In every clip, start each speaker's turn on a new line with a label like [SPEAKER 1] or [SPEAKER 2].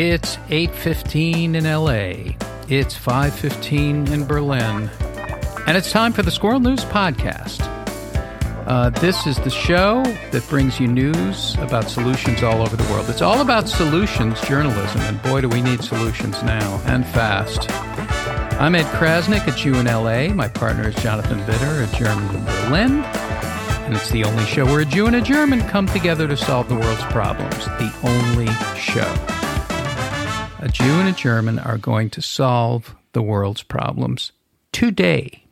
[SPEAKER 1] It's 8:15 in LA. It's 5:15 in Berlin. And it's time for the Squirrel News podcast. Uh, this is the show that brings you news about solutions all over the world. It's all about solutions journalism, and boy, do we need solutions now and fast. I'm Ed Crasnick at Jew in LA. My partner is Jonathan Widder, a German in Berlin. And it's the only show where a Jew and a German come together to solve the world's problems. The only show. A Jew and a German are going to solve the world's problems today.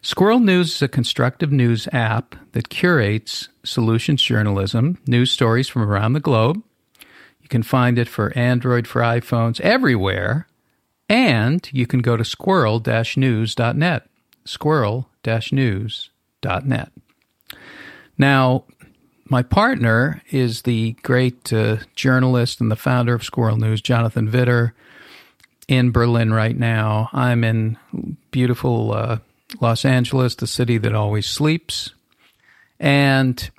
[SPEAKER 1] Squirrel News is a constructive news app that curates solutions journalism, news stories from around the globe. You can find it for Android, for iPhones, everywhere. And you can go to squirrel news.net. Squirrel news.net. Now, my partner is the great uh, journalist and the founder of Squirrel News, Jonathan Widder, in Berlin right now. I'm in beautiful uh, Los Angeles, the city that always sleeps. And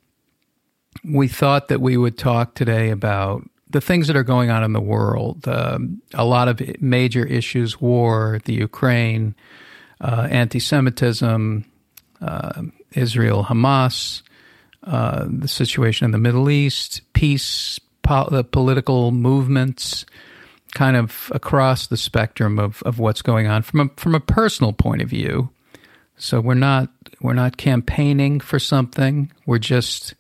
[SPEAKER 1] we thought that we would talk today about the things that are going on in the world. Um, a lot of major issues war, the Ukraine, uh, anti Semitism, uh, Israel, Hamas, uh, the situation in the Middle East, peace, po- the political movements, kind of across the spectrum of, of what's going on from a, from a personal point of view. So we're not we're not campaigning for something. We're just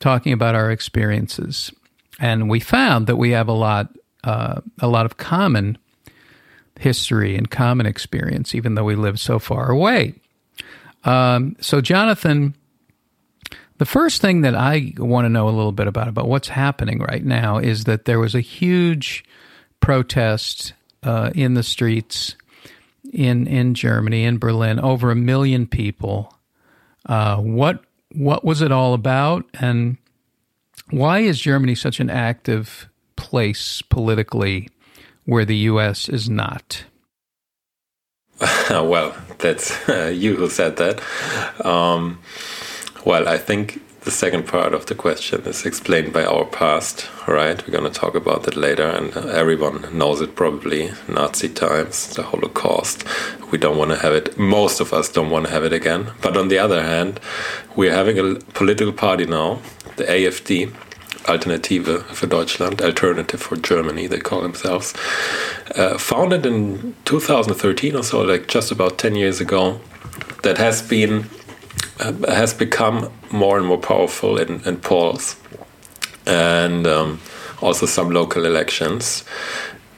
[SPEAKER 1] talking about our experiences, and we found that we have a lot uh, a lot of common history and common experience, even though we live so far away. Um, so, Jonathan, the first thing that I want to know a little bit about about what's happening right now is that there was a huge protest uh, in the streets in in Germany, in Berlin, over a million people. Uh, what what was it all about, and why is Germany such an active place politically, where the U.S. is not?
[SPEAKER 2] well, that's uh, you who said that. Um, well, I think the second part of the question is explained by our past, right? We're going to talk about that later, and everyone knows it probably Nazi times, the Holocaust. We don't want to have it, most of us don't want to have it again. But on the other hand, we're having a political party now, the AFD, Alternative for Deutschland, Alternative for Germany, they call themselves. Uh, founded in 2013 or so, like just about 10 years ago, that has been has become more and more powerful in, in polls and um, also some local elections.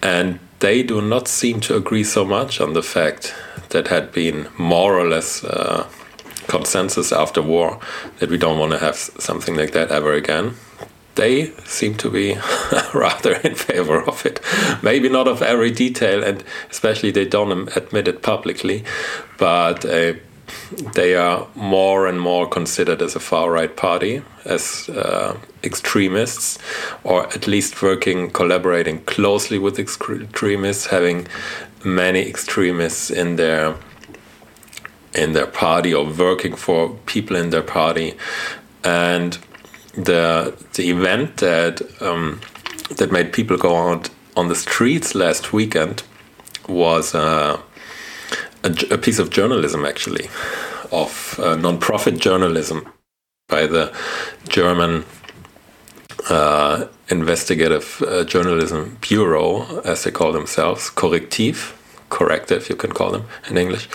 [SPEAKER 2] And they do not seem to agree so much on the fact that had been more or less uh, consensus after war that we don't want to have something like that ever again. They seem to be rather in favor of it. Maybe not of every detail, and especially they don't admit it publicly, but uh, they are more and more considered as a far right party, as uh, extremists, or at least working, collaborating closely with extremists, having many extremists in their in their party or working for people in their party, and the the event that um, that made people go out on the streets last weekend was. Uh, a, a piece of journalism, actually, of uh, non-profit journalism by the German uh, Investigative uh, Journalism Bureau, as they call themselves, Correctiv, corrective, you can call them in English,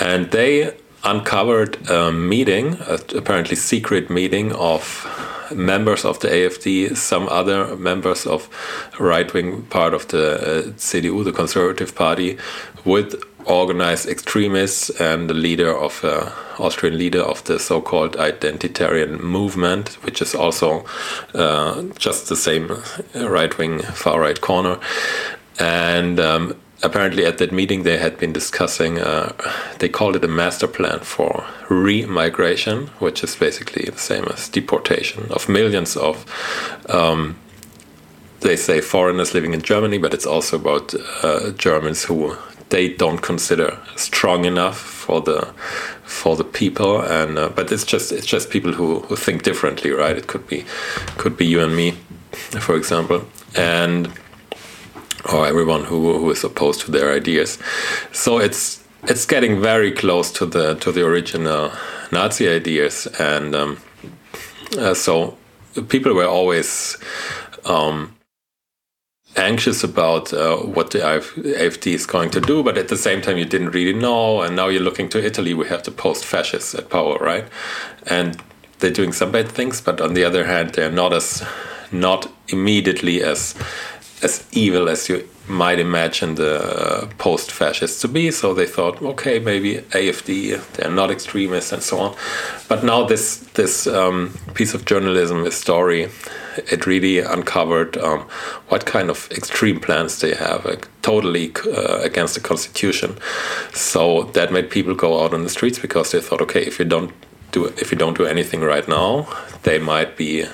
[SPEAKER 2] and they uncovered a meeting, a apparently secret meeting of members of the AFD, some other members of right wing part of the uh, CDU, the Conservative Party, with organized extremists and the leader of uh, Austrian leader of the so-called identitarian movement, which is also uh, just the same right-wing far-right corner, and. Um, apparently, at that meeting, they had been discussing. Uh, they called it a master plan for re-migration, which is basically the same as deportation of millions of um, they say foreigners living in Germany, but it's also about uh, Germans who they don't consider strong enough for the for the people and uh, but it's just it's just people who, who think differently right it could be could be you and me for example and or everyone who, who is opposed to their ideas. So it's it's getting very close to the to the original Nazi ideas, and um, uh, so people were always um, anxious about uh, what the AFD is going to do, but at the same time, you didn't really know. And now you're looking to Italy, we have the post fascists at power, right? And they're doing some bad things, but on the other hand, they're not as not immediately as as evil as you might imagine the post fascists to be. So they thought, okay, maybe AFD, they're not extremists and so on. But now this this um, piece of journalism, this story, it really uncovered um, what kind of extreme plans they have, totally uh, against the constitution. So that made people go out on the streets because they thought, okay, if you don't do if you don't do anything right now, they might be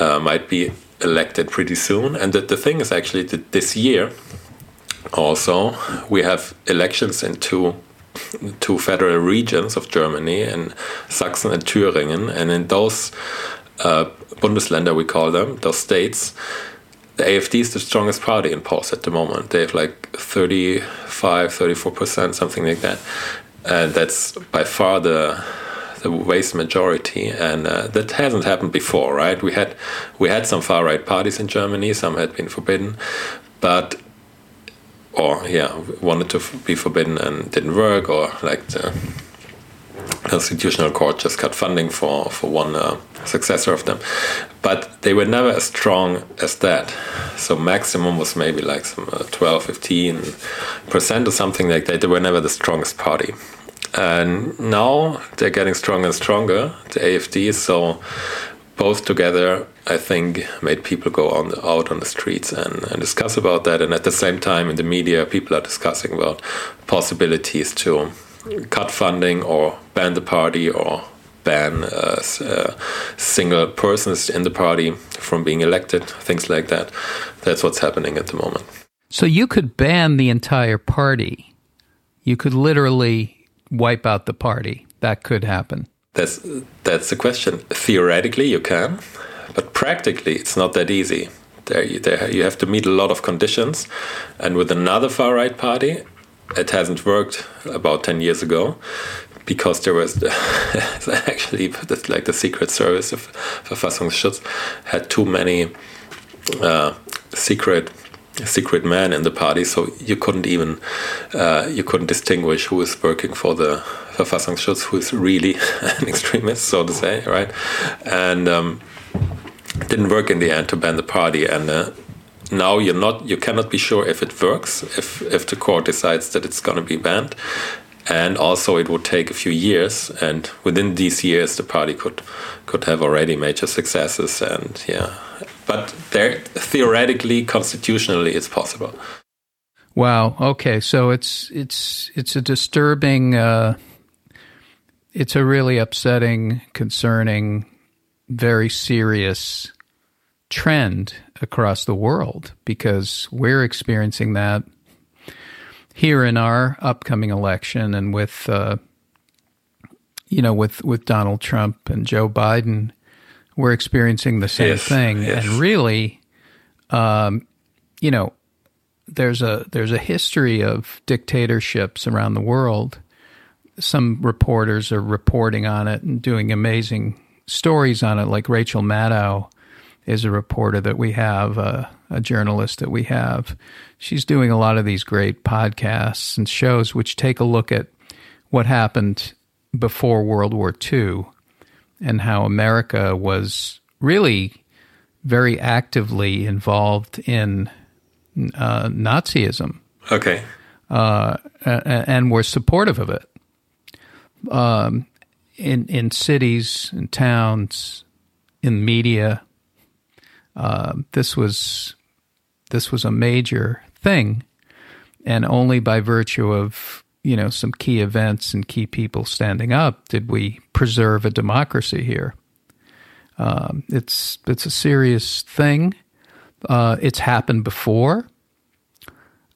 [SPEAKER 2] uh, might be elected pretty soon. And the, the thing is actually that this year also we have elections in two two federal regions of Germany, in Sachsen and Thüringen, and in those uh, Bundesländer we call them, those states, the AFD is the strongest party in polls at the moment. They have like 35, 34 percent, something like that. And that's by far the the vast majority, and uh, that hasn't happened before, right? We had we had some far right parties in Germany, some had been forbidden, but or yeah, wanted to be forbidden and didn't work, or like the constitutional court just cut funding for for one uh, successor of them, but they were never as strong as that. So maximum was maybe like some uh, 12, 15 percent or something like that. They were never the strongest party. And now they're getting stronger and stronger, the AFD. So both together, I think, made people go on the, out on the streets and, and discuss about that. And at the same time, in the media, people are discussing about possibilities to cut funding or ban the party or ban uh, uh, single persons in the party from being elected, things like that. That's what's happening at the moment.
[SPEAKER 1] So you could ban the entire party. You could literally wipe out the party. That could happen.
[SPEAKER 2] That's that's the question. Theoretically, you can, but practically, it's not that easy. There, you, there, you have to meet a lot of conditions, and with another far right party, it hasn't worked about ten years ago, because there was actually like the Secret Service of Verfassungsschutz had too many uh, secret secret man in the party, so you couldn't even uh, you couldn't distinguish who is working for the Verfassungsschutz, who is really an extremist, so to say, right? And um, didn't work in the end to ban the party, and uh, now you're not you cannot be sure if it works if if the court decides that it's going to be banned. And also, it would take a few years, and within these years, the party could could have already major successes, and yeah, but there theoretically, constitutionally, it's possible.
[SPEAKER 1] Wow. Okay. So it's it's it's a disturbing. Uh, it's a really upsetting, concerning, very serious trend across the world because we're experiencing that here in our upcoming election and with uh, you know with with Donald Trump and Joe Biden we're experiencing the same yes, thing. Yes. And really, um, you know, there's a there's a history of dictatorships around the world. Some reporters are reporting on it and doing amazing stories on it. Like Rachel Maddow is a reporter that we have, uh, a journalist that we have. She's doing a lot of these great podcasts and shows which take a look at what happened before World War II and how America was really very actively involved in uh, Nazism.
[SPEAKER 2] Okay.
[SPEAKER 1] Uh, and were supportive of it. Um, in in cities, in towns, in media, uh, this was this was a major thing, and only by virtue of you know some key events and key people standing up did we preserve a democracy here. Um, it's it's a serious thing. Uh, it's happened before.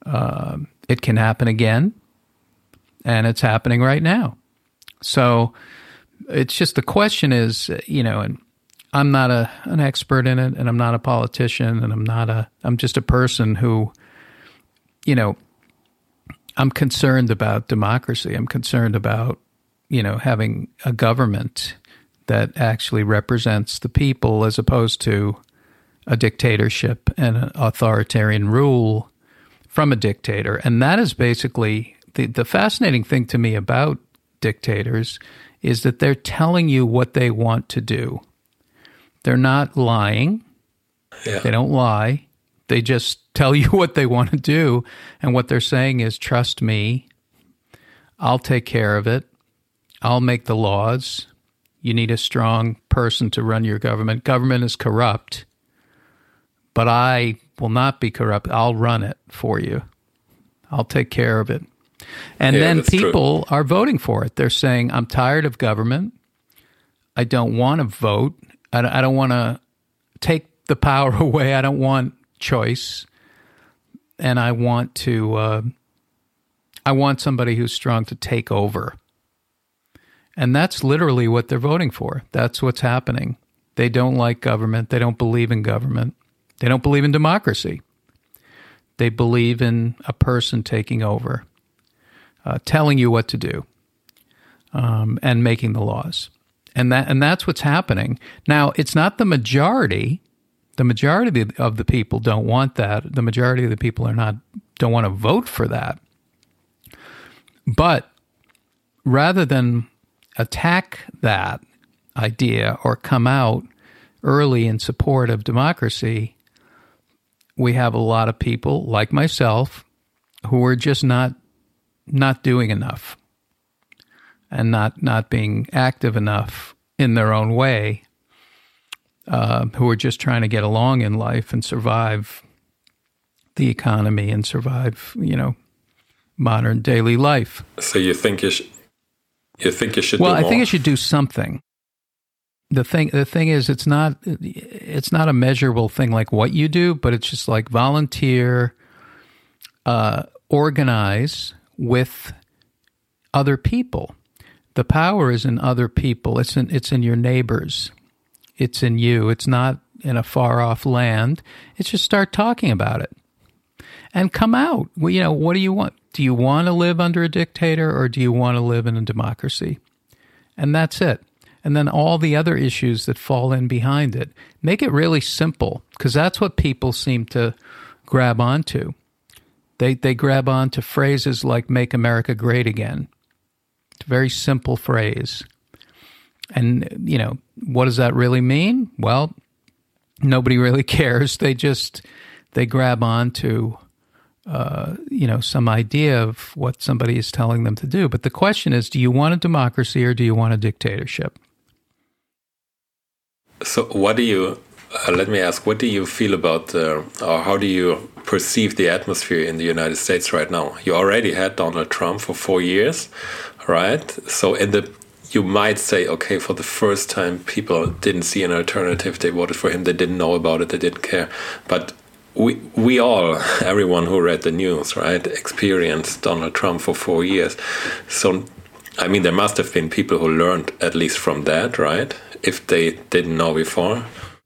[SPEAKER 1] Uh, it can happen again, and it's happening right now. So it's just the question is, you know, and I'm not a an expert in it, and I'm not a politician, and I'm not a I'm just a person who you know, I'm concerned about democracy. I'm concerned about, you know, having a government that actually represents the people as opposed to a dictatorship and an authoritarian rule from a dictator. And that is basically the, the fascinating thing to me about dictators is that they're telling you what they want to do. They're not lying. Yeah. They don't lie. They just tell you what they want to do. And what they're saying is, trust me, I'll take care of it. I'll make the laws. You need a strong person to run your government. Government is corrupt, but I will not be corrupt. I'll run it for you. I'll take care of it. And yeah, then people true. are voting for it. They're saying, I'm tired of government. I don't want to vote. I don't want to take the power away. I don't want choice. And I want to, uh, I want somebody who's strong to take over. And that's literally what they're voting for. That's what's happening. They don't like government. They don't believe in government. They don't believe in democracy. They believe in a person taking over uh, telling you what to do um, and making the laws. And that and that's what's happening. Now, it's not the majority. The majority of the people don't want that. The majority of the people are not don't want to vote for that. But rather than attack that idea or come out early in support of democracy, we have a lot of people like myself who are just not not doing enough and not not being active enough in their own way, uh, who are just trying to get along in life and survive the economy and survive, you know, modern daily life.
[SPEAKER 2] So you think you should? You think you should?
[SPEAKER 1] Well, I think you should do something. The thing, the thing is, it's not, it's not a measurable thing like what you do, but it's just like volunteer, uh, organize, with other people. The power is in other people. It's in it's in your neighbors. It's in you. It's not in a far off land. It's just start talking about it. And come out. Well, you know, what do you want? Do you want to live under a dictator or do you want to live in a democracy? And that's it. And then all the other issues that fall in behind it. Make it really simple because that's what people seem to grab onto. They they grab onto phrases like "Make America Great Again." Very simple phrase, and you know what does that really mean? Well, nobody really cares. They just they grab on to uh, you know some idea of what somebody is telling them to do. But the question is, do you want a democracy or do you want a dictatorship?
[SPEAKER 2] So, what do you uh, let me ask, what do you feel about, uh, or how do you perceive the atmosphere in the United States right now? You already had Donald Trump for four years, right? So in the you might say, okay, for the first time, people didn't see an alternative. They voted for him. They didn't know about it. They didn't care. But we we all, everyone who read the news, right, experienced Donald Trump for four years. So, I mean, there must have been people who learned at least from that, right? If they didn't know before.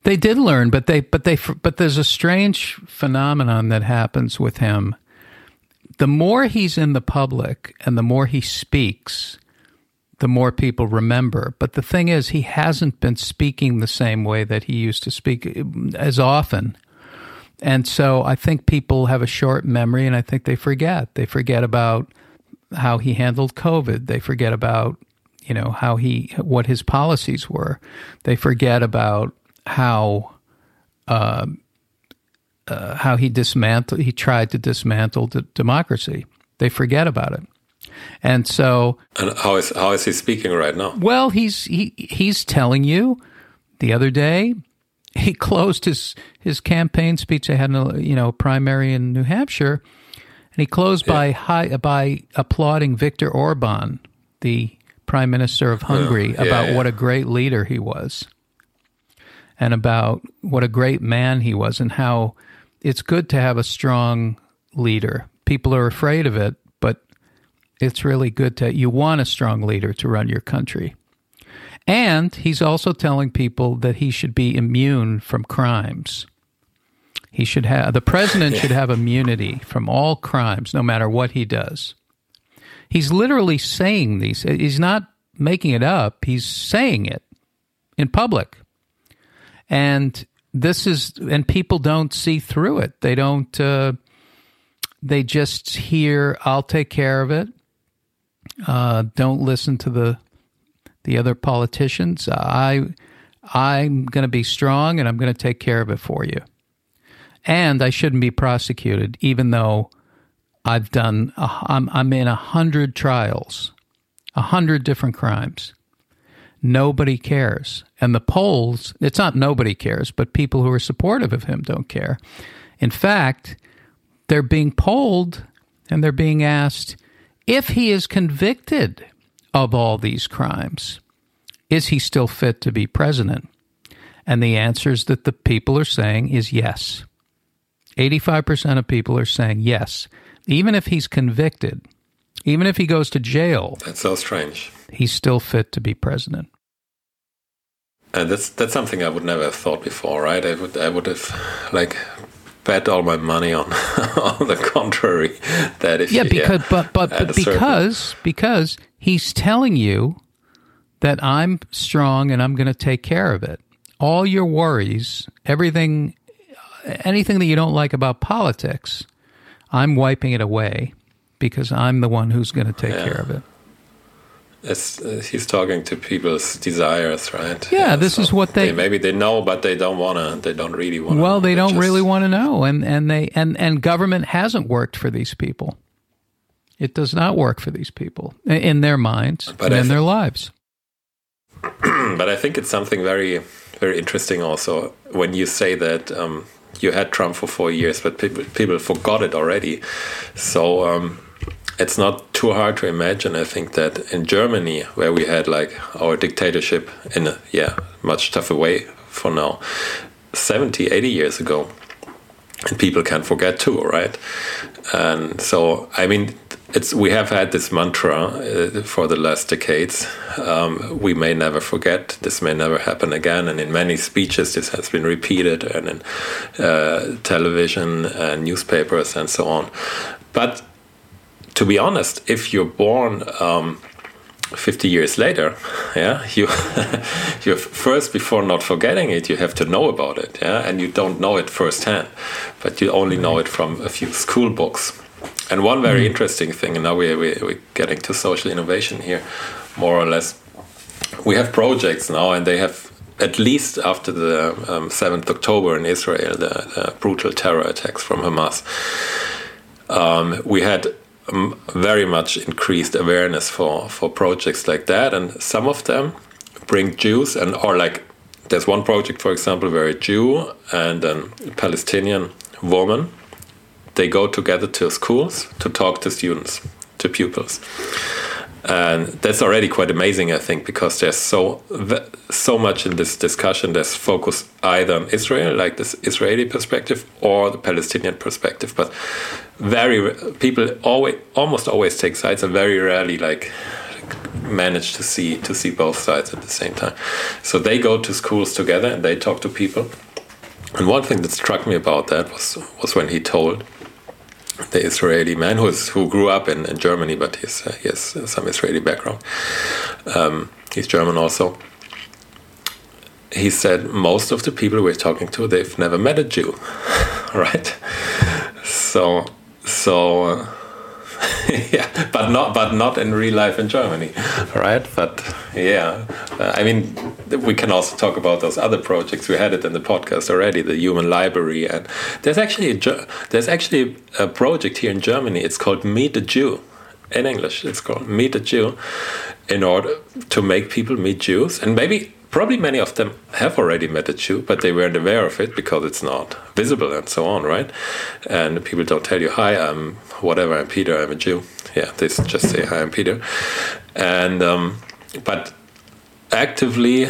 [SPEAKER 1] They did learn, but they but they but there's a strange phenomenon that happens with him. The more he's in the public and the more he speaks, the more people remember. But the thing is, he hasn't been speaking the same way that he used to speak uh, as often. And so I think people have a short memory and I think they forget. They forget about how he handled COVID. They forget about, you know, how he, what his policies were. They forget about how uh, uh, how he dismantled he tried to dismantle democracy. They forget about it. And so
[SPEAKER 2] And how is how is he speaking right now?
[SPEAKER 1] Well, he's he he's telling you the other day he closed his his campaign speech. They had a you know primary in New Hampshire, and he closed yeah. by high by applauding Viktor Orban, the prime minister of Hungary, yeah, about yeah. what a great leader he was and about what a great man he was and how it's good to have a strong leader. People are afraid of it, but it's really good to you want a strong leader to run your country. And he's also telling people that he should be immune from crimes. He should have the president should have immunity from all crimes, no matter what he does. He's literally saying these. He's not making it up. He's saying it in public, and this is and people don't see through it. They don't. Uh, they just hear, "I'll take care of it." Uh, don't listen to the the other politicians. I I'm going to be strong and I'm going to take care of it for you. And I shouldn't be prosecuted, even though I've done. I'm I'm in a hundred trials, a hundred different crimes. Nobody cares, and the polls. It's not nobody cares, but people who are supportive of him don't care. In fact, they're being polled and they're being asked if he is convicted of all these crimes, is he still fit to be president? And the answers that the people are saying is yes. 85% of people are saying yes. Even if he's convicted, even if he goes to jail.
[SPEAKER 2] That's so strange.
[SPEAKER 1] He's still fit to be president.
[SPEAKER 2] And that's that's something I would never have thought before, right? I would I would have like bet all my money on on the contrary that if
[SPEAKER 1] yeah
[SPEAKER 2] you, uh,
[SPEAKER 1] because
[SPEAKER 2] yeah,
[SPEAKER 1] but but, but because certain... because he's telling you that I'm strong and I'm going to take care of it. All your worries, everything, anything that you don't like about politics, I'm wiping it away because I'm the one who's going to take yeah. care of it.
[SPEAKER 2] It's, uh, he's talking to people's desires, right?
[SPEAKER 1] Yeah, yeah this so is what they,
[SPEAKER 2] they, maybe they know, but they don't wanna. They don't really want. To.
[SPEAKER 1] Well, they don't just, really want to know, and and they and and government hasn't worked for these people. It does not work for these people in their minds but and in their lives.
[SPEAKER 2] but I think it's something very very interesting also when you say that um, you had Trump for four years, but people people forgot it already. So. Um, it's not too hard to imagine. I think that in Germany, where we had like our dictatorship in a yeah much tougher way for now, 70, 80 years ago, and people can forget too, right? And so I mean, it's we have had this mantra uh, for the last decades. Um, we may never forget. This may never happen again. And in many speeches, this has been repeated, and in uh, television and newspapers and so on. But to be honest, if you're born um, 50 years later, yeah, you you first before not forgetting it, you have to know about it, yeah, and you don't know it firsthand, but you only know it from a few school books. And one very mm. interesting thing, and now we're, we're getting to social innovation here, more or less. We have projects now, and they have at least after the um, 7th October in Israel, the, the, brutal terror attacks from Hamas. Um, we had very much increased awareness for for projects like that, and some of them bring Jews and or like there's one project, for example, where a Jew and a Palestinian woman they go together to schools to talk to students, to pupils. And that's already quite amazing, I think, because there's so so much in this discussion. There's focus either on Israel, like this Israeli perspective, or the Palestinian perspective. But very people always almost always take sides, and very rarely like manage to see to see both sides at the same time. So they go to schools together and they talk to people. And one thing that struck me about that was was when he told the Israeli man who is who grew up in, in Germany, but he's, uh, he has some Israeli background. Um, he's German also. He said most of the people we're talking to, they've never met a Jew, right? So, so. Uh, yeah, but not but not in real life in Germany, right? But yeah, uh, I mean, we can also talk about those other projects. We had it in the podcast already, the Human Library, and there's actually a, there's actually a project here in Germany. It's called Meet a Jew. In English, it's called Meet a Jew, in order to make people meet Jews, and maybe probably many of them have already met a Jew, but they weren't aware of it because it's not visible and so on, right? And people don't tell you, "Hi, I'm whatever. I'm Peter. I'm a Jew." Yeah, they just say, "Hi, I'm Peter," and um, but actively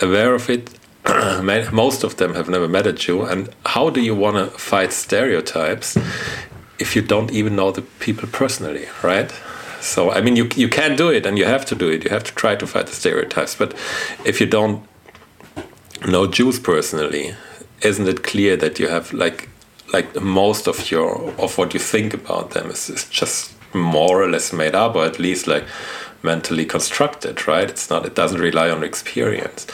[SPEAKER 2] aware of it. Most of them have never met a Jew, and how do you want to fight stereotypes if you don't even know the people personally, right? So I mean, you you can do it, and you have to do it. You have to try to fight the stereotypes. But if you don't know Jews personally, isn't it clear that you have like like most of your of what you think about them is, is just more or less made up, or at least like mentally constructed, right? It's not. It doesn't rely on experience.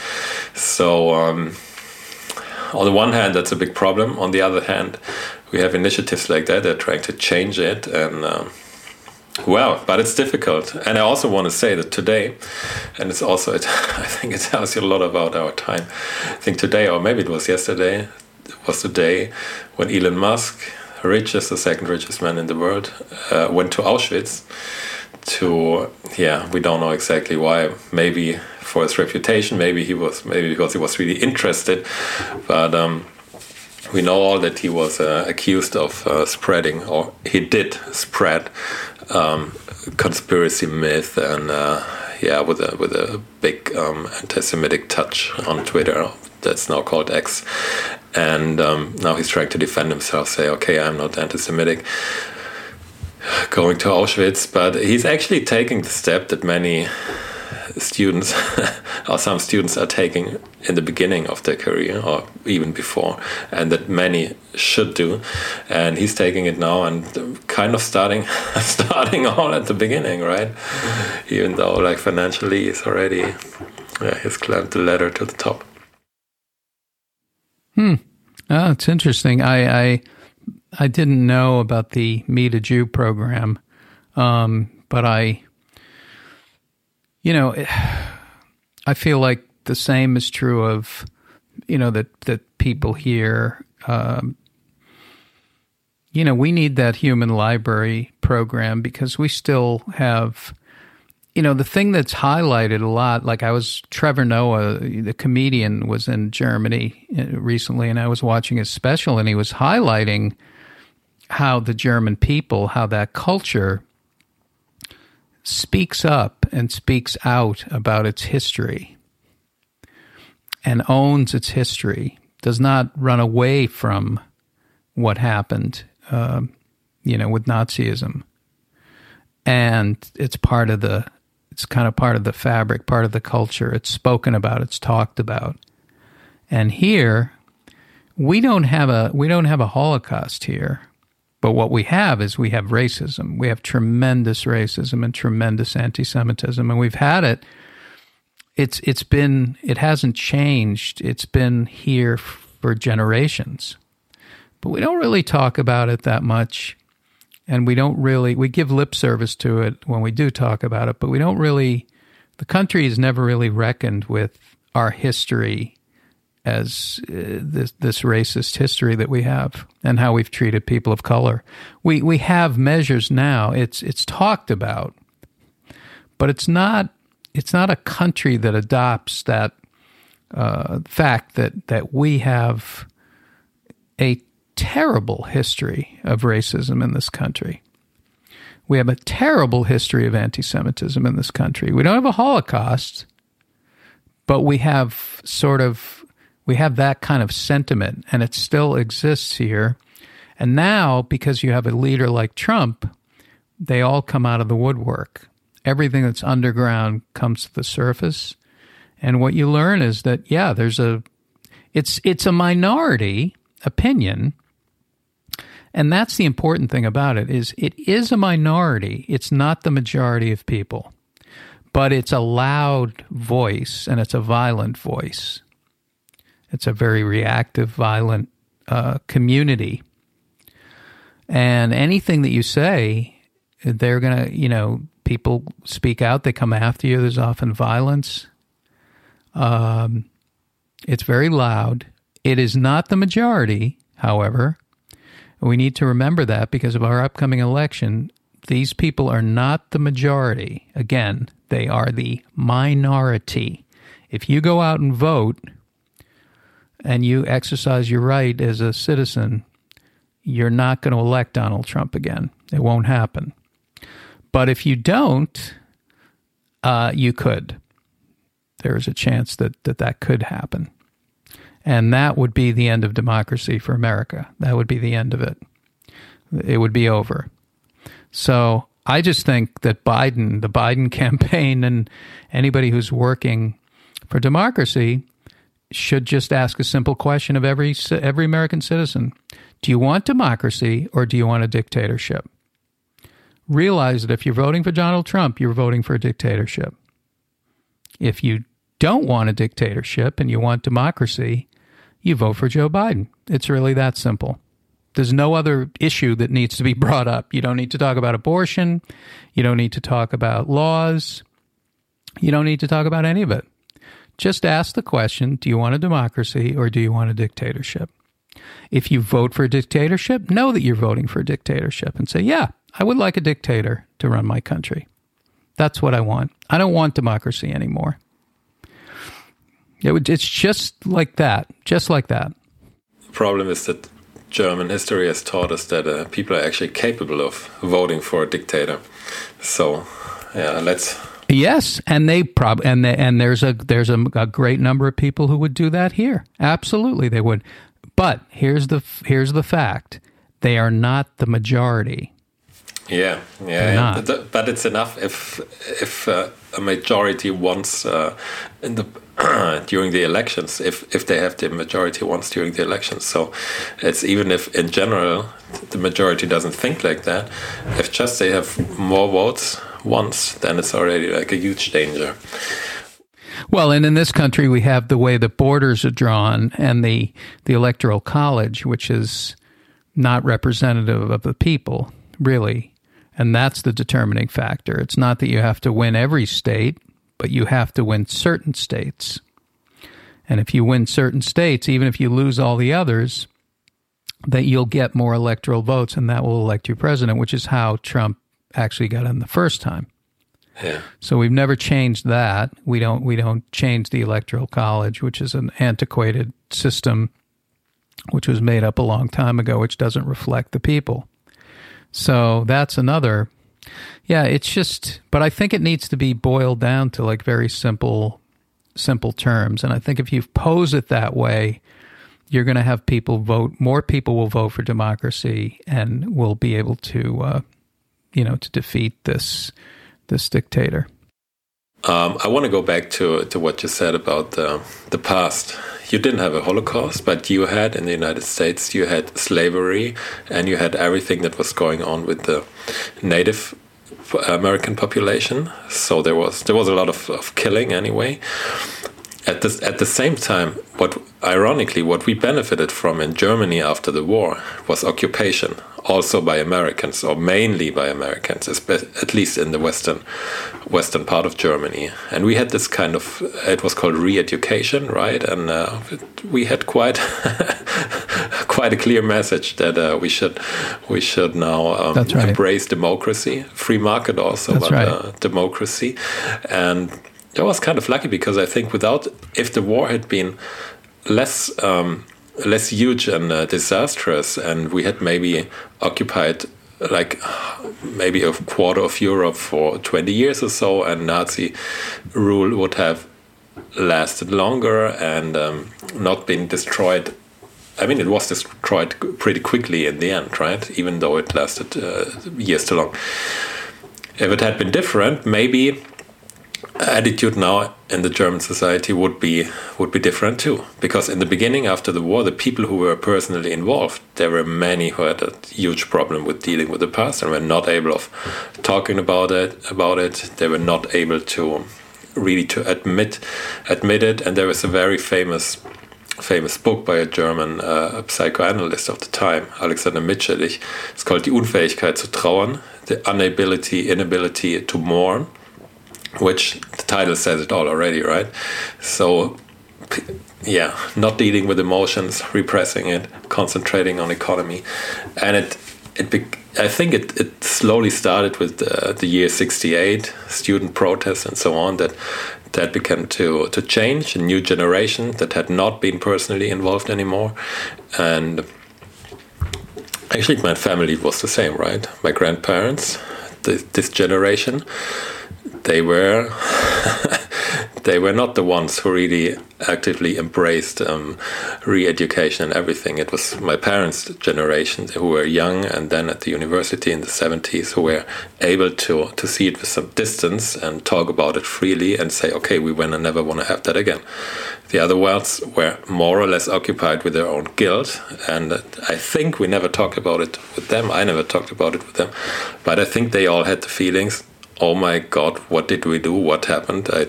[SPEAKER 2] So. Um, on the one hand, that's a big problem. On the other hand, we have initiatives like that that are trying to change it, and um, well, but it's difficult. And I also want to say that today, and it's also, it, I think it tells you a lot about our time. I think today, or maybe it was yesterday, was the day when Elon Musk, richest, the second richest man in the world, uh, went to Auschwitz to, yeah, we don't know exactly why. Maybe for his reputation, maybe he was, maybe because he was really interested, but. Um, we know all that he was uh, accused of uh, spreading, or he did spread um, conspiracy myth and uh, yeah, with a with a big um, anti-Semitic touch on Twitter. That's now called X, and um, now he's trying to defend himself, say, "Okay, I'm not anti-Semitic." Going to Auschwitz, but he's actually taking the step that many students or some students are taking in the beginning of their career or even before and that many should do. And he's taking it now and kind of starting starting all at the beginning right? Mm-hmm. even though like financially he's already yeah he's climbed the ladder to the top.
[SPEAKER 1] Hmm. Oh it's interesting. I i i didn't know about the meet a jew program um, but i you know, I feel like the same is true of, you know, that that people here. Um, you know, we need that human library program because we still have, you know, the thing that's highlighted a lot. Like I was Trevor Noah, the comedian, was in Germany uh, recently, and I was watching his special, and he was highlighting how the German people, how that culture speaks up and speaks out about its history and owns its history, does not run away from what happened, uh, you know, with Nazism. And it's part of the, it's kind of part of the fabric, part of the culture. It's spoken about, it's talked about. And here, we don't have a we don't have a Holocaust here. But what we have is we have racism. We have tremendous racism and tremendous anti-Semitism, and we've had it. It's it's been it hasn't changed. It's been here for generations, but we don't really talk about it that much, and we don't really we give lip service to it when we do talk about it, but we don't really. The country has never really reckoned with our history as uh, this this racist history that we have and how we've treated people of color. We we have measures now. It's it's talked about, but it's not it's not a country that adopts that uh, fact that that we have a terrible history of racism in this country. We have a terrible history of anti-Semitism in this country. We don't have a Holocaust, but we have sort of we have that kind of sentiment, and it still exists here. And now, because you have a leader like Trump, they all come out of the woodwork. Everything that's underground comes to the surface. And what you learn is that, yeah, there's a, it's, it's a minority opinion. And that's the important thing about it is it is a minority. It's not the majority of people, but it's a loud voice and it's a violent voice. It's a very reactive, violent uh, community. And anything that you say, they're going to, you know, people speak out, they come after you. There's often violence. Um, it's very loud. It is not the majority, however. We need to remember that because of our upcoming election. These people are not the majority. Again, they are the minority. If you go out and vote, and you exercise your right as a citizen, you're not going to elect Donald Trump again. It won't happen. But if you don't, uh, you could. There is a chance that, that that could happen. And that would be the end of democracy for America. That would be the end of it. It would be over. So I just think that Biden, the Biden campaign, and anybody who's working for democracy should just ask a simple question of every every American citizen: Do you want democracy or do you want a dictatorship? Realize that if you're voting for Donald Trump, you're voting for a dictatorship. If you don't want a dictatorship and you want democracy, you vote for Joe Biden. It's really that simple. There's no other issue that needs to be brought up. You don't need to talk about abortion. You don't need to talk about laws. You don't need to talk about any of it. Just ask the question do you want a democracy or do you want a dictatorship? If you vote for a dictatorship, know that you're voting for a dictatorship and say, yeah, I would like a dictator to run my country. That's what I want. I don't want democracy anymore. It would, it's just like that, just like that.
[SPEAKER 2] The problem is that German history has taught us that uh, people are actually capable of voting for a dictator. So, yeah, let's.
[SPEAKER 1] Yes, and they prob and they, and there's a there's a, a great number of people who would do that here. Absolutely, they would. But here's the here's the fact: they are not the majority.
[SPEAKER 2] Yeah, yeah, yeah. But, but, it's enough if if uh, a majority wants uh, in the during the elections if if they have the majority once during the elections. So it's even if in general the majority doesn't think like that, if just they have more votes once, then it's already like a huge danger.
[SPEAKER 1] Well, and in this country, we have the way the borders are drawn and the the electoral college, which is not representative of the people, really, and that's the determining factor. It's not that you have to win every state but you have to win certain states. And if you win certain states, even if you lose all the others, that you'll get more electoral votes and that will elect you president, which is how Trump actually got in the first time.
[SPEAKER 2] Yeah.
[SPEAKER 1] So we've never changed that. We don't we don't change the electoral college, which is an antiquated system which was made up a long time ago which doesn't reflect the people. So that's another yeah, it's just, but I think it needs to be boiled down to like very simple, simple terms. And I think if you pose it that way, you're going to have people vote. More people will vote for democracy, and will be able to, uh, you know, to defeat this this dictator.
[SPEAKER 2] Um, I want to go back to to what you said about the the past. You didn't have a Holocaust, but you had in the United States you had slavery, and you had everything that was going on with the native American population. So there was there was a lot of, of killing anyway. At the at the same time, what ironically what we benefited from in Germany after the war was occupation, also by Americans or mainly by Americans, at least in the western western part of Germany. And we had this kind of it was called re-education, right? And uh, we had quite quite a clear message that uh, we should we should now um, right. embrace democracy, free market also,
[SPEAKER 1] That's
[SPEAKER 2] but
[SPEAKER 1] right.
[SPEAKER 2] uh, democracy and I was kind of lucky because I think without if the war had been less um, less huge and uh, disastrous, and we had maybe occupied like maybe a quarter of Europe for 20 years or so, and Nazi rule would have lasted longer and um, not been destroyed. I mean, it was destroyed pretty quickly in the end, right? Even though it lasted uh, years too long. If it had been different, maybe attitude now in the German society would be would be different too. Because in the beginning, after the war, the people who were personally involved, there were many who had a huge problem with dealing with the past and were not able of talking about it. About it, they were not able to really to admit admit it. And there was a very famous famous book by a German uh, psychoanalyst of the time, Alexander Mitscherlich. It's called Die Unfähigkeit zu trauern, the inability inability to mourn which the title says it all already, right? So, yeah, not dealing with emotions, repressing it, concentrating on economy, and it it I think it, it slowly started with the, the year '68, student protests and so on that that began to to change a new generation that had not been personally involved anymore, and actually my family was the same, right? My grandparents, this generation they were they were not the ones who really actively embraced um, re-education and everything. It was my parents' generation who were young and then at the university in the 70s who were able to to see it with some distance and talk about it freely and say, okay, we will never want to have that again. The other ones were more or less occupied with their own guilt, and I think we never talked about it with them. I never talked about it with them, but I think they all had the feelings. Oh my God, what did we do? What happened? I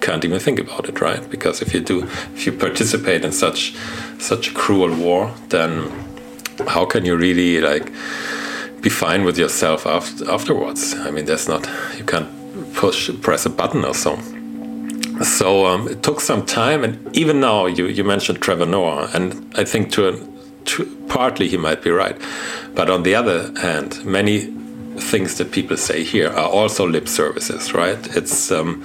[SPEAKER 2] can't even think about it, right? Because if you do, if you participate in such such a cruel war, then how can you really like be fine with yourself after, afterwards? I mean, that's not you can't push press a button or so. So um, it took some time, and even now you you mentioned Trevor Noah, and I think to, to partly he might be right, but on the other hand, many things that people say here are also lip services, right? It's um,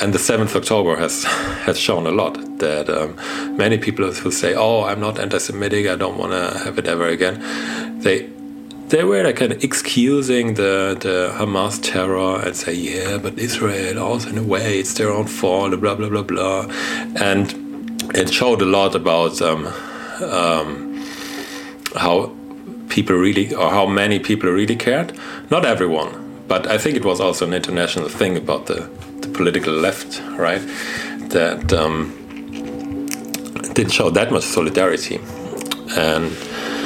[SPEAKER 2] and the seventh October has has shown a lot that um, many people who say, "Oh, I'm not anti-Semitic. I don't want to have it ever again," they they were like kind of excusing the the Hamas terror and say, "Yeah, but Israel also in a way it's their own fault." Blah blah blah blah, and it showed a lot about um, um, how people really or how many people really cared. Not everyone, but I think it was also an international thing about the, the political left, right? That um, didn't show that much solidarity, and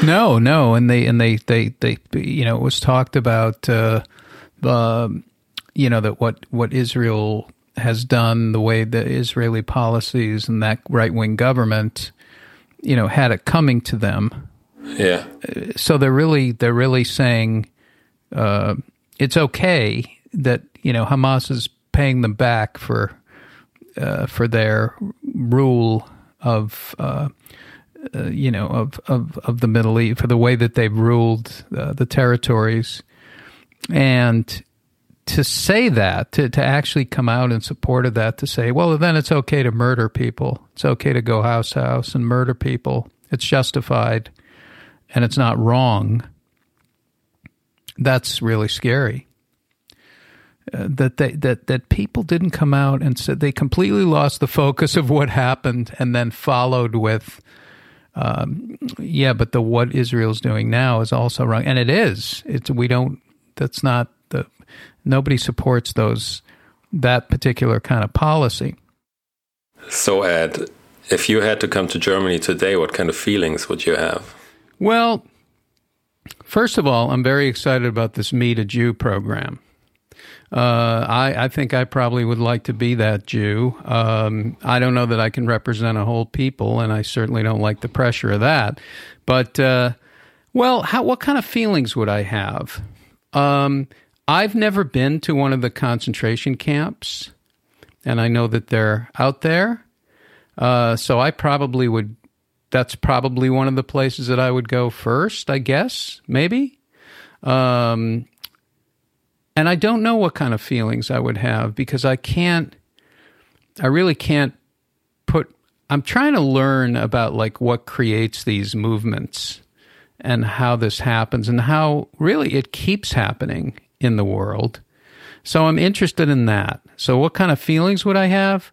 [SPEAKER 1] no, no, and they and they they they you know it was talked about. Uh, uh, you know that what what Israel has done, the way the Israeli policies and that right wing government, you know, had it coming to them
[SPEAKER 2] yeah.
[SPEAKER 1] So they're really they're really saying uh, it's okay that you know Hamas is paying them back for uh, for their rule of uh, uh you know of, of of the Middle East for the way that they've ruled uh, the territories. And to say that to, to actually come out in support of that to say well then it's okay to murder people. It's okay to go house house and murder people. It's justified and it's not wrong, that's really scary. Uh, that they that that people didn't come out and said they completely lost the focus of what happened and then followed with um, yeah but the what Israel's doing now is also wrong. And it is. It's we don't that's not the nobody supports those that particular kind of policy.
[SPEAKER 2] So ed if you had to come to Germany today what kind of feelings would you have
[SPEAKER 1] well, first of all, I'm very excited about this Meet a Jew program. Uh, I, I, think I probably would like to be that Jew. Um, I don't know that I can represent a whole people, and I certainly don't like the pressure of that. But, uh, well, how, what kind of feelings would I have? Um, I've never been to one of the concentration camps, and I know that they're out there. Uh, so I probably would that's probably one of the places that I would go first, I guess, maybe. Um, and I don't know what kind of feelings I would have because I can't, I really can't put, I'm trying to learn about like what creates these movements and how this happens and how really it keeps happening in the world. So I'm interested in that. So, what kind of feelings would I have?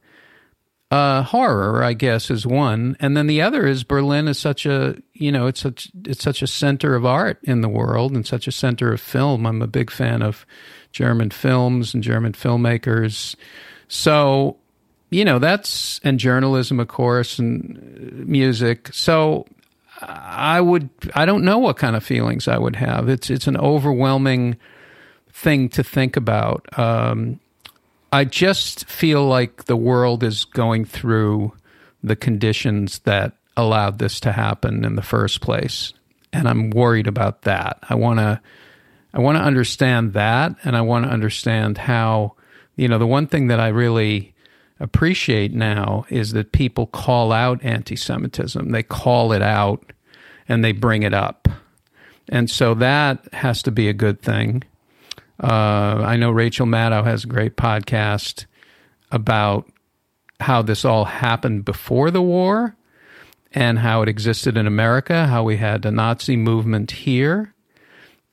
[SPEAKER 1] Uh, horror, I guess, is one, and then the other is Berlin is such a you know it's such it's such a center of art in the world and such a center of film. I'm a big fan of German films and German filmmakers, so you know that's and journalism, of course, and music. So I would I don't know what kind of feelings I would have. It's it's an overwhelming thing to think about. Um, I just feel like the world is going through the conditions that allowed this to happen in the first place. And I'm worried about that. I want to I want to understand that and I want to understand how you know the one thing that I really appreciate now is that people call out anti-Semitism. They call it out and they bring it up. And so that has to be a good thing. Uh, I know Rachel Maddow has a great podcast about how this all happened before the war and how it existed in America, how we had a Nazi movement here,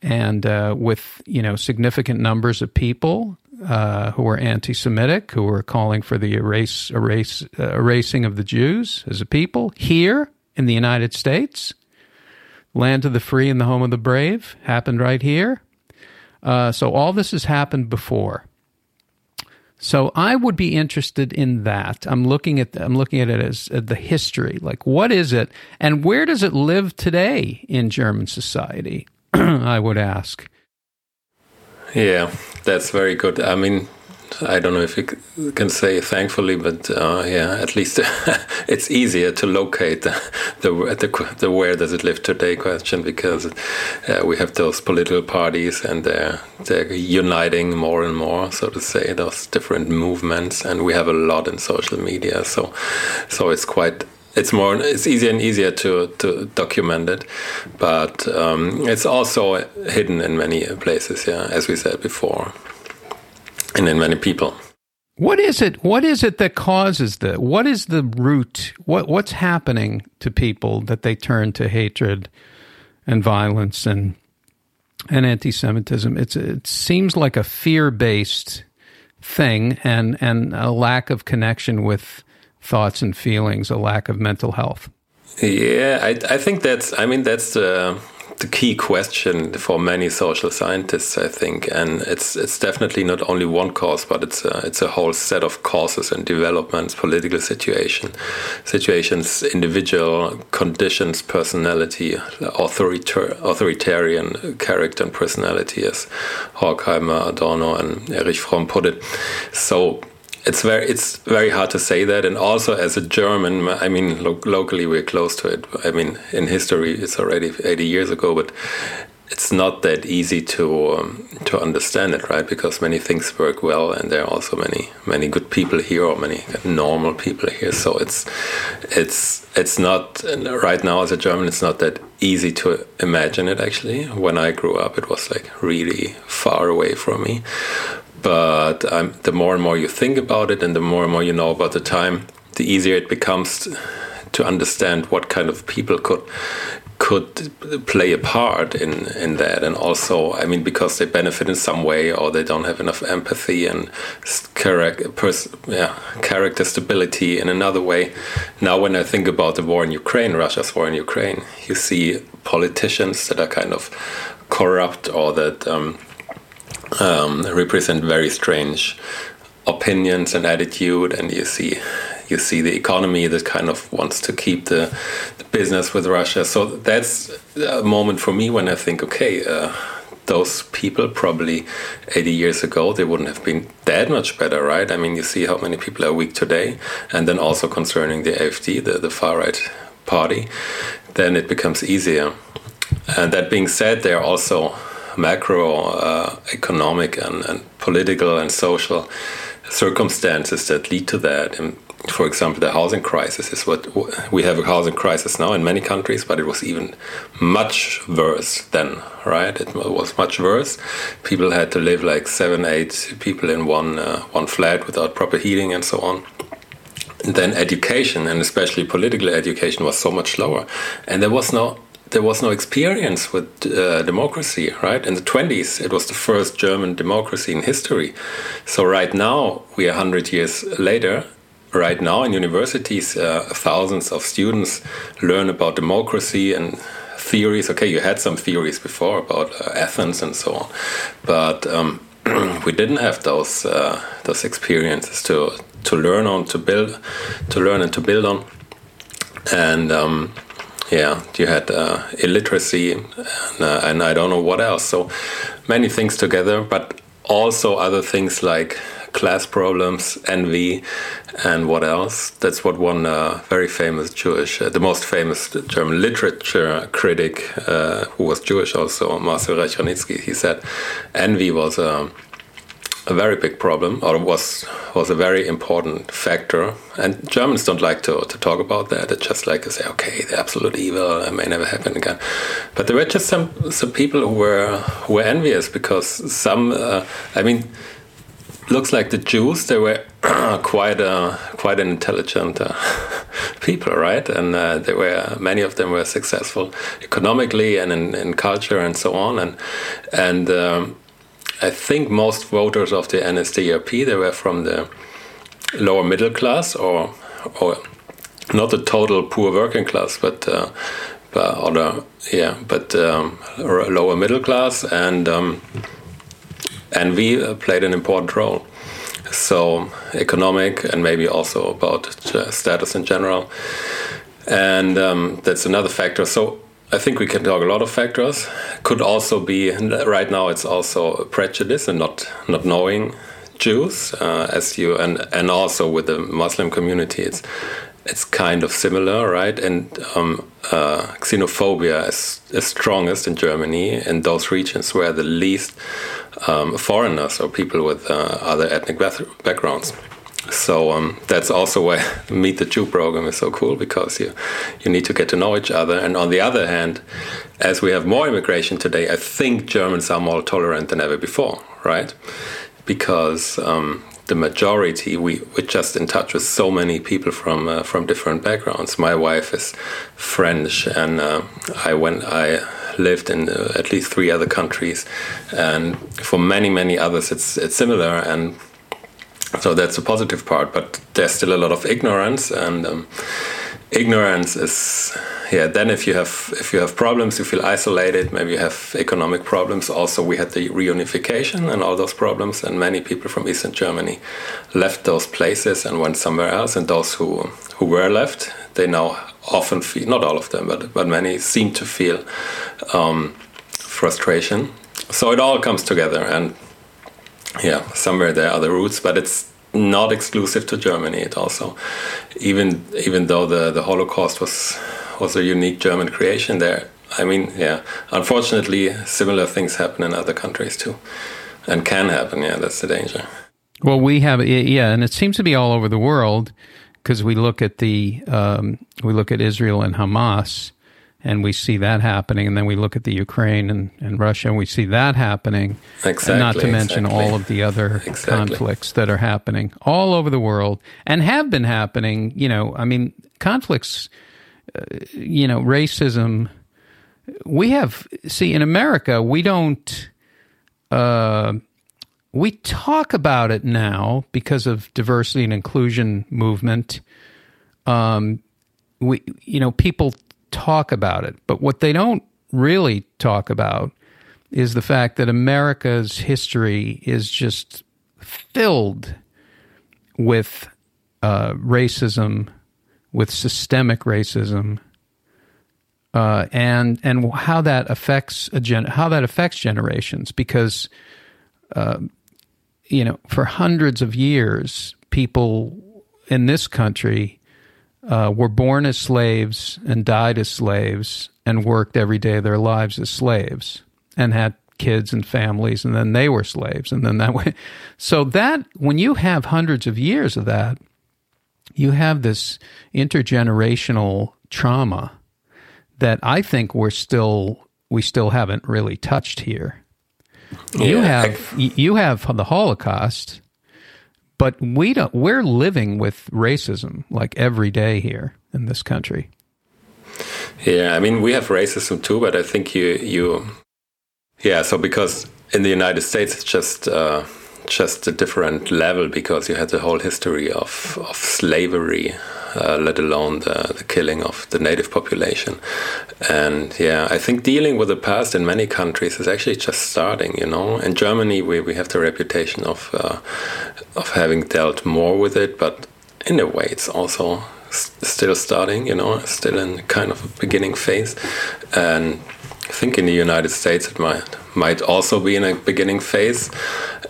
[SPEAKER 1] and uh, with you know significant numbers of people uh, who were anti-Semitic, who were calling for the erase, erase, uh, erasing of the Jews as a people here in the United States. Land of the free and the home of the brave happened right here. Uh, so all this has happened before. So I would be interested in that. I'm looking at I'm looking at it as the history. Like what is it and where does it live today in German society? I would ask.
[SPEAKER 2] Yeah, that's very good. I mean, I don't know if you can say thankfully, but uh, yeah, at least it's easier to locate the, the, the, where does it live today question because uh, we have those political parties and they're, they're uniting more and more, so to say, those different movements, and we have a lot in social media. So, so it's quite it's more it's easier and easier to to document it but um, it's also hidden in many places yeah as we said before and in many people.
[SPEAKER 1] What is it? What is it that causes the? What is the root? What what's happening to people that they turn to hatred and violence and and anti-Semitism? It's it seems like a fear-based thing and and a lack of connection with thoughts and feelings, a lack of mental health.
[SPEAKER 2] Yeah, I I think that's. I mean, that's the the key question for many social scientists, I think, and it's it's definitely not only one cause, but it's a, it's a whole set of causes and developments, political situation, situations, individual conditions, personality, authoritar- authoritarian character and personality, as Horkheimer, Adorno, and Erich Fromm put it. So it's very it's very hard to say that. And also as a german i mean lo locally we're close to it. I mean in history it's already 80 years ago but it's not that easy to um, to understand it right? Because many things work well and there are also many many good people here or many normal people here. So it's it's it's not right now as a german it's not that easy to imagine it actually. When i grew up it was like really far away from me but um, the more and more you think about it and the more and more you know about the time the easier it becomes to understand what kind of people could could play a part in in that. And also i mean because they benefit in some way or they don't have enough empathy and character yeah, character stability in another way. Now when i think about the war in ukraine russia's war in ukraine you see politicians that are kind of corrupt or that um, um, represent very strange opinions and attitude, and you see you see the economy that kind of wants to keep the, the business with Russia. So that's a moment for me when I think, okay. Uh, those people probably 80 years ago they wouldn't have been that much better right i mean you see how many people are weak today and then also concerning the afd the, the far right party then it becomes easier and that being said there are also macro uh, economic and, and, political and social circumstances that lead to that. And for example, the housing crisis is what we have a housing crisis now in many countries, but it was even much worse then, right? It was much worse. People had to live like seven, eight people in one uh, one flat without proper heating and so on. And then education, and especially political education, was so much lower, and there was no there was no experience with uh, democracy, right? In the 20s, it was the first German democracy in history. So, right now, we are 100 years later. Right now, in universities, uh, thousands of students learn about democracy and theories. Okay, you had some theories before about uh, Athens and so on, but um, we didn't have those uh, those experiences to to learn on, to build, to learn and to build on, and. Um, yeah, you had uh, illiteracy, and, uh, and, I don't know what else. So many things together, but also other things like class problems, envy, and what else. That's what one uh, very famous Jewish, uh, the most famous German literature critic, uh, who was Jewish also, Marcel Reich-Ranicki, he said envy was um, a very big problem, or was was a very important factor. And Germans don't like to, to talk about that. They just like to say, okay, the absolute evil it may never happen again. But there were just some some people who were who were envious because some, uh, I mean, looks like the Jews they were quite a quite an intelligent uh, people, right? And uh, they were many of them were successful economically and in, in culture and so on. And and um, I think most voters of the NSDAP they were from the lower middle class or or not the total poor working class, but uh, but other yeah, but um, lower middle class and um, and we uh, played an important role. So economic and maybe also about status in general, and um, that's another factor. So I think we can talk a lot of factors. Could also be right now. It's also prejudice and not not knowing Jews uh, as you and and also with the Muslim community. It's it's kind of similar, right? And um, uh, xenophobia is, is strongest in Germany in those regions where the least um, foreigners or people with uh, other ethnic backgrounds. So um, that's also why Meet the Jew program is so cool because you you need to get to know each other. And on the other hand, as we have more immigration today, I think Germans are more tolerant than ever before, right? Because um, the majority, we we're just in touch with so many people from uh, from different backgrounds. My wife is French, and uh, I went I lived in uh, at least three other countries, and for many many others, it's it's similar and so that's a positive part, but there's still a lot of ignorance, and um, ignorance is yeah. Then if you have if you have problems, you feel isolated. Maybe you have economic problems. Also, we had the reunification and all those problems, and many people from Eastern Germany left those places and went somewhere else. And those who who were left, they now often feel not all of them, but but many seem to feel um, frustration. So it all comes together and yeah, somewhere there are the roots, but it's not exclusive to Germany. It also, even even though the the Holocaust was was a unique German creation, there. I mean, yeah. Unfortunately, similar things happen in other countries too, and can happen. Yeah, that's the danger.
[SPEAKER 1] Well, we have yeah, and it seems to be all over the world because we look at the um, we look at Israel and Hamas and we see that happening. And then we look at the Ukraine and, and Russia, and we see that happening.
[SPEAKER 2] Exactly.
[SPEAKER 1] And not to mention
[SPEAKER 2] exactly.
[SPEAKER 1] all of the other exactly. conflicts that are happening all over the world and have been happening. You know, I mean, conflicts, uh, you know, racism. We have, see, in America, we don't. Uh, we talk about it now because of diversity and inclusion movement. Um, we, you know, people talk about it. But what they don't really talk about is the fact that America's history is just filled with uh, racism, with systemic racism, uh, and and how that affects a gen- how that affects generations because uh, you know for hundreds of years people in this country uh, were born as slaves and died as slaves and worked every day of their lives as slaves and had kids and families and then they were slaves and then that way so that when you have hundreds of years of that you have this intergenerational trauma that I think we're still we still haven't really touched here. Yeah. You have you have the Holocaust but we don't we're living with racism like every day here in this country.
[SPEAKER 2] Yeah i mean we have racism too but i think you you yeah so because in the united states it's just uh, just a different level because you had the whole history of, of slavery uh, let alone the, the killing of the native population. And yeah, I think dealing with the past in many countries is actually just starting. You know, in Germany we, we have the reputation of uh, of having dealt more with it, but in a way it's also still starting. You know, still in kind of a beginning phase, and I think in the United States it might might also be in a beginning phase,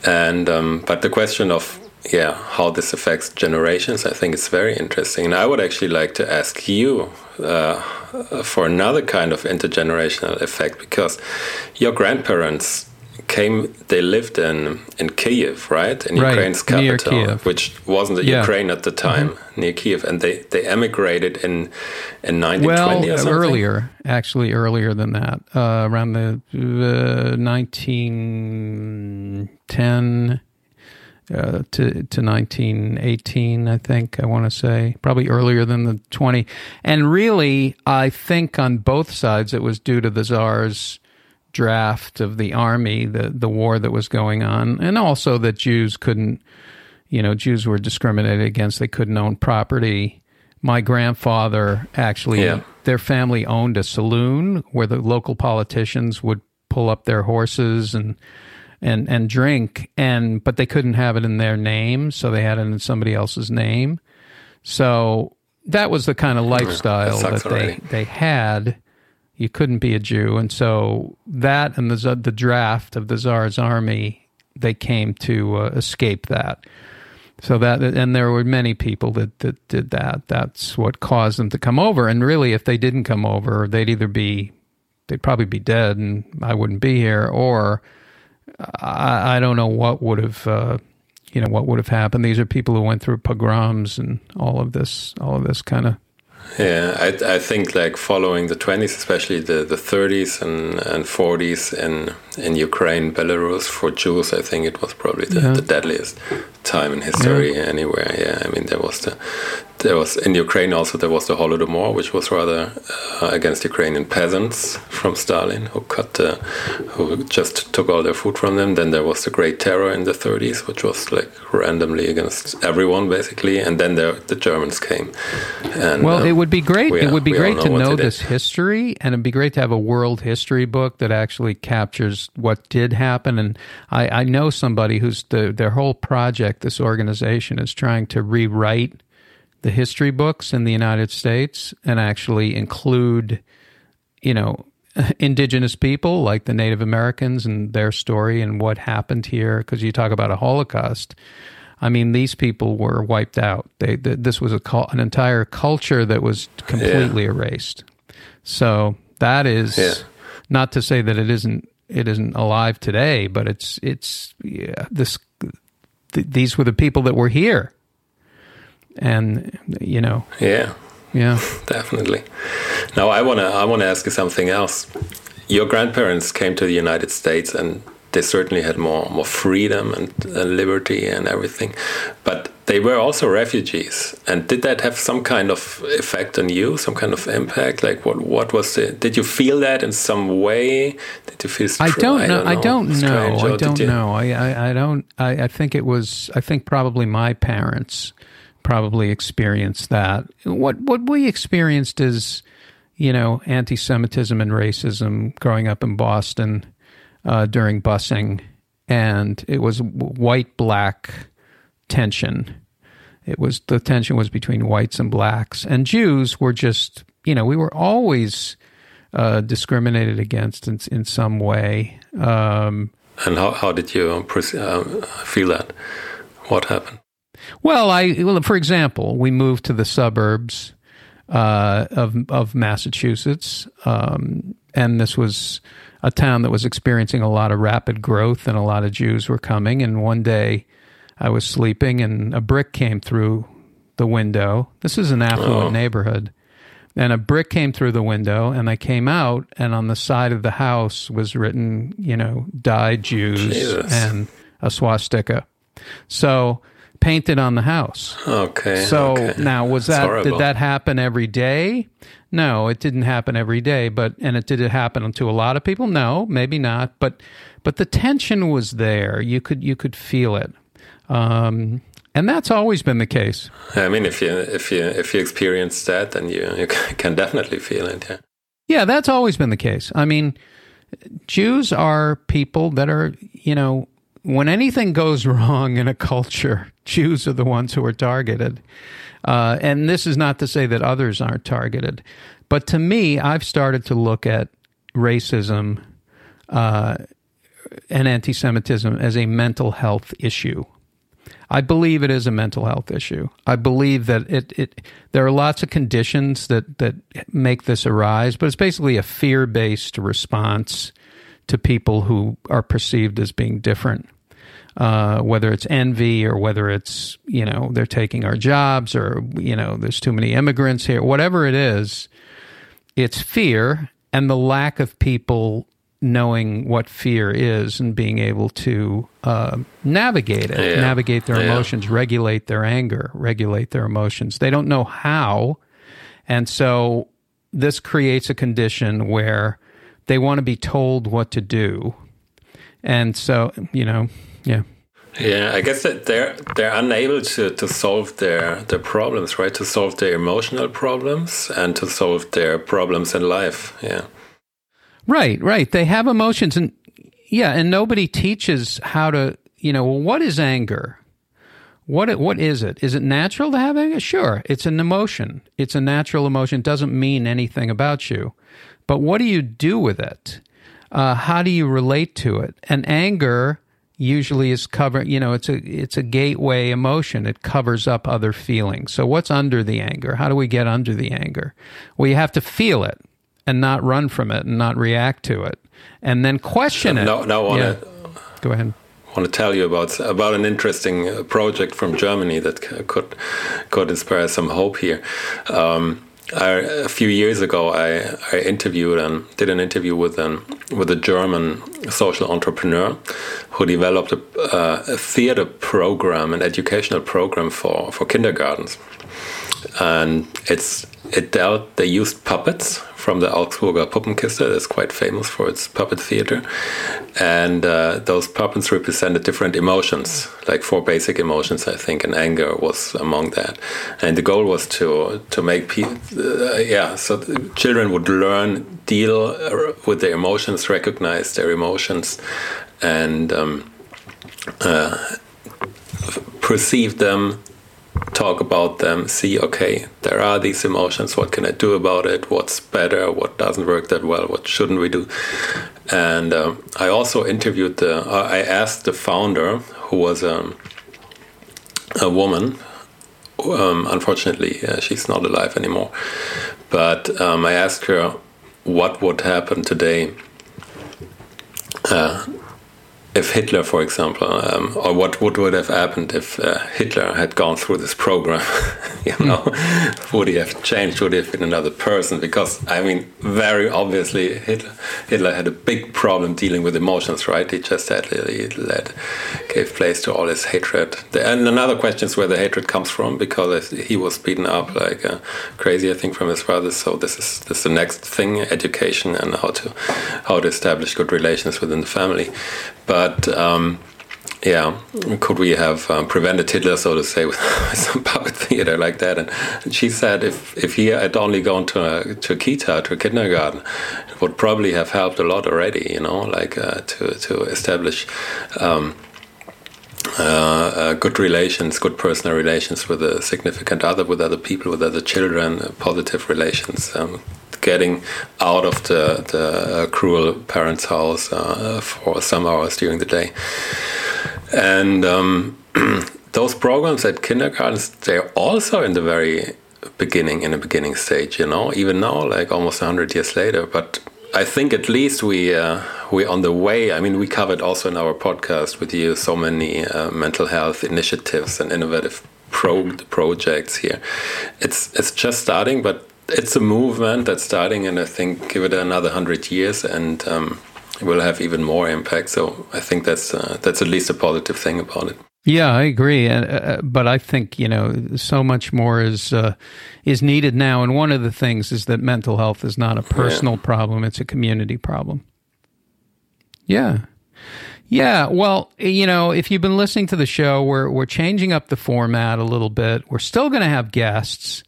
[SPEAKER 2] and um, but the question of yeah, how this affects generations, I think it's very interesting. And I would actually like to ask you uh, for another kind of intergenerational effect because your grandparents came they lived in in Kiev right in
[SPEAKER 1] right,
[SPEAKER 2] Ukraine's capital which wasn't yeah. Ukraine at the time mm-hmm. near Kiev and they they emigrated in in 1920 well, or something
[SPEAKER 1] earlier actually earlier than that uh, around the uh, 1910 uh, to to 1918, I think I want to say, probably earlier than the 20. And really, I think on both sides it was due to the czar's draft of the army, the the war that was going on, and also that Jews couldn't, you know, Jews were discriminated against. They couldn't own property. My grandfather actually,
[SPEAKER 2] Yeah.
[SPEAKER 1] their family owned a saloon where the local politicians would pull up their horses and and and drink, and but they couldn't have it in their name, so they had it in somebody else's name. So that was the kind of lifestyle
[SPEAKER 2] sucks
[SPEAKER 1] that they
[SPEAKER 2] already.
[SPEAKER 1] they had. You couldn't be a Jew, and so that and the the draft of the Tsar's army, they came to uh, escape that. So that and there were many people that that did that. That's what caused them to come over. And really, if they didn't come over, they'd either be they'd probably be dead, and I wouldn't be here, or I, I don't know what would have uh, you know what would have happened. These are people who went through pogroms and all of this, all of this kind of
[SPEAKER 2] Yeah, I, I think like following the 20s, especially the, the 30s and, and 40s in in Ukraine, Belarus, for Jews, I think it was probably the,
[SPEAKER 1] Yeah.
[SPEAKER 2] the deadliest time in history anywhere. Yeah, I mean there was the there was in Ukraine also there was the Holodomor, which was rather uh, against Ukrainian peasants from Stalin, who cut the, who just took all their food from them. Then there was the Great Terror in the 30s, which was like randomly against everyone basically, and then there, the Germans came. And,
[SPEAKER 1] Well,
[SPEAKER 2] um,
[SPEAKER 1] it would be great.
[SPEAKER 2] we
[SPEAKER 1] it would be great
[SPEAKER 2] know
[SPEAKER 1] to know
[SPEAKER 2] did.
[SPEAKER 1] this history, and it'd be great to have a world history book that actually captures what did happen. And I, I know somebody who's the their whole project, this organization, is trying to rewrite the history books in the United States and actually include, you know, indigenous people like the Native Americans and their story and what happened here. Because you talk about a Holocaust. I mean, these people were wiped out. They, th this was a an entire culture that was completely erased. So that is
[SPEAKER 2] Yeah.
[SPEAKER 1] not to say that it isn't it isn't alive today, but it's it's yeah, this th- these were the people that were here, and you know,
[SPEAKER 2] yeah,
[SPEAKER 1] yeah.
[SPEAKER 2] definitely. Now I wanna I wanna ask you something else. Your grandparents came to the United States and they certainly had more more freedom and, and liberty and everything, but they were also refugees. And did that have some kind of effect on you? Some kind of impact? Like what what was it? Did you feel that in some way? Did you feel?
[SPEAKER 1] I don't know. I don't know.
[SPEAKER 2] strange,
[SPEAKER 1] I don't know. I, I, I don't. I, I think it was. I think probably my parents probably experienced that. What what we experienced is, you know, anti-Semitism and racism growing up in Boston uh, during busing, and it was white black tension. It was the tension was between whites and blacks, and Jews were just you know we were always uh, discriminated against in, in some way. Um,
[SPEAKER 2] And how how did you uh, feel that? What happened?
[SPEAKER 1] Well, I well, for example, we moved to the suburbs uh, of of Massachusetts, um, and this was a town that was experiencing a lot of rapid growth, and a lot of Jews were coming. And one day, I was sleeping, and a brick came through the window. This is an affluent
[SPEAKER 2] Oh.
[SPEAKER 1] neighborhood. And a brick came through the window, and I came out, and on the side of the house was written, you know, "Die Jews"
[SPEAKER 2] Jesus.
[SPEAKER 1] and a swastika. So painted on the house.
[SPEAKER 2] Okay.
[SPEAKER 1] So
[SPEAKER 2] okay.
[SPEAKER 1] now was
[SPEAKER 2] That's
[SPEAKER 1] that
[SPEAKER 2] horrible.
[SPEAKER 1] did that happen every day? No, it didn't happen every day, but and it did it happen to a lot of people? No, maybe not, but but the tension was there. You could you could feel it. Um, and that's always been the case.
[SPEAKER 2] I mean, if you if you if you experience that, then you you can definitely feel it. Yeah.
[SPEAKER 1] Yeah, that's always been the case. I mean, Jews are people that are, you know, when anything goes wrong in a culture, Jews are the ones who are targeted. Uh, and this is not to say that others aren't targeted. But to me, I've started to look at racism uh, and anti Semitism as a mental health issue. I believe it is a mental health issue. I believe that it, it there are lots of conditions that, that make this arise, but it's basically a fear based response to people who are perceived as being different. Uh, whether it's envy or whether it's you know they're taking our jobs or you know there's too many immigrants here, whatever it is, it's fear and the lack of people knowing what fear is and being able to uh, navigate it,
[SPEAKER 2] Yeah.
[SPEAKER 1] navigate their
[SPEAKER 2] Yeah.
[SPEAKER 1] emotions, regulate their anger, regulate their emotions. They don't know how. And so this creates a condition where they want to be told what to do. And so, you know, yeah.
[SPEAKER 2] Yeah, I guess that they're they're unable to, to solve their their problems, right? To solve their emotional problems and to solve their problems in life. Yeah.
[SPEAKER 1] Right, right. They have emotions and yeah, and nobody teaches how to, you know, well, what is anger? What what is it? Is it natural to have anger? Sure, it's an emotion. It's a natural emotion. It doesn't mean anything about you. But what do you do with it? Uh, how do you relate to it? And anger usually is cover you know it's a it's a gateway emotion. It covers up other feelings. So what's under the anger? How do we get under the anger? Well you have to feel it and not run from it and not react to it and then question it.
[SPEAKER 2] no no
[SPEAKER 1] yeah. go ahead.
[SPEAKER 2] I want to tell you about about an interesting uh, project from Germany that could could inspire some hope here. Um, I, a few years ago, I, I interviewed and did an interview with an with a German social entrepreneur who developed a, uh, a theater program, an educational program for, for kindergartens, and it's it dealt. They used puppets from the Augsburger Puppenkiste. That's quite famous for its puppet theater, and uh, those puppets represented different emotions, like four basic emotions, I think, and anger was among that. And the goal was to to make people, uh, yeah, so children would learn deal uh, with their emotions, recognize their emotions, and um, uh, perceive them talk about them, see, okay, there are these emotions, what can I do about it, what's better, what doesn't work that well, what shouldn't we do. And um, I also interviewed the, uh, I asked the founder, who was um, a woman, um, unfortunately, uh, she's not alive anymore, but um, I asked her what would happen today. Uh, if Hitler, for example, um, or what, what would have happened if uh, Hitler had gone through this program? you hmm. know, mm. would he have changed? Would he have been another person? Because I mean, very obviously, Hitler, Hitler had a big problem dealing with emotions, right? He just had he led, gave place to all his hatred. And another question is where the hatred comes from, because he was beaten up like uh, crazy, I think, from his father. So this is this is the next thing: education and how to how to establish good relations within the family. But um, yeah, could we have um, prevented Hitler, so to say, with some puppet theater like that? And, and, she said if, if he had only gone to a, to a kita, to a kindergarten, it would probably have helped a lot already, you know, like uh, to, to establish um, uh, uh, good relations, good personal relations with a significant other, with other people, with other children, uh, positive relations. Um, getting out of the, the uh, cruel parents' house for some hours during the day. And um, those programs at kindergartens, they're also in the very beginning, in the beginning stage, you know, even now, like almost 100 years later. But I think at least we uh, we're on the way. I mean, we covered also in our podcast with you so many uh, mental health initiatives and innovative pro projects here. It's it's just starting, but it's a movement that's starting, and I think give it another hundred years, and um, it will have even more impact. So I think that's uh, that's at least a positive thing about it.
[SPEAKER 1] Yeah, I agree, uh, uh, but I think you know so much more is uh, is needed now. And one of the things is that mental health is not a personal yeah. problem; it's a community problem. Yeah. Yeah, well, you know, if you've been listening to the show, we're we're changing up the format a little bit. We're still going to have guests,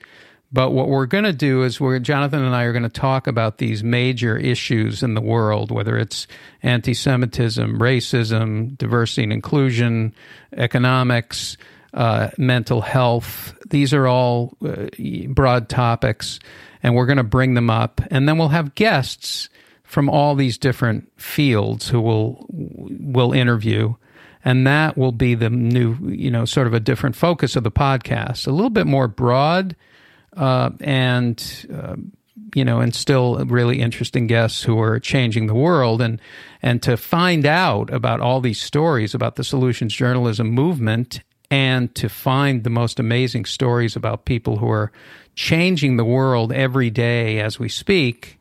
[SPEAKER 1] but what we're going to do is we're Jonathan and I are going to talk about these major issues in the world, whether it's anti-Semitism, racism, diversity and inclusion, economics, uh, mental health. These are all uh, broad topics, and we're going to bring them up, and then we'll have guests from all these different fields who will will interview and that will be the new you know sort of a different focus of the podcast a little bit more broad uh, and uh, you know, and still really interesting guests who are changing the world, and and to find out about all these stories about the solutions journalism movement, and to find the most amazing stories about people who are changing the world every day as we speak,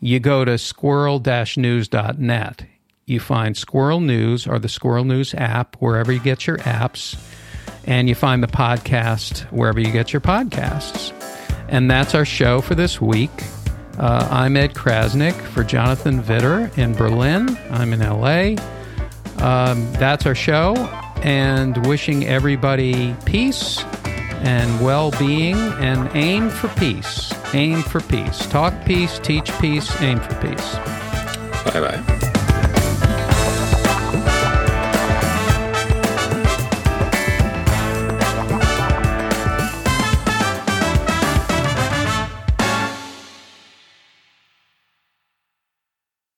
[SPEAKER 1] you go to squirrel-news.net. You find Squirrel News or the Squirrel News app wherever you get your apps, and you find the podcast wherever you get your podcasts. And that's our show for this week. Uh, I'm Ed Crasnick for Jonathan Widder in Berlin. I'm in LA. Um, that's our show, and wishing everybody peace and well being and aim for peace. Aim for peace. Talk peace, teach peace, aim for peace.
[SPEAKER 2] Bye bye.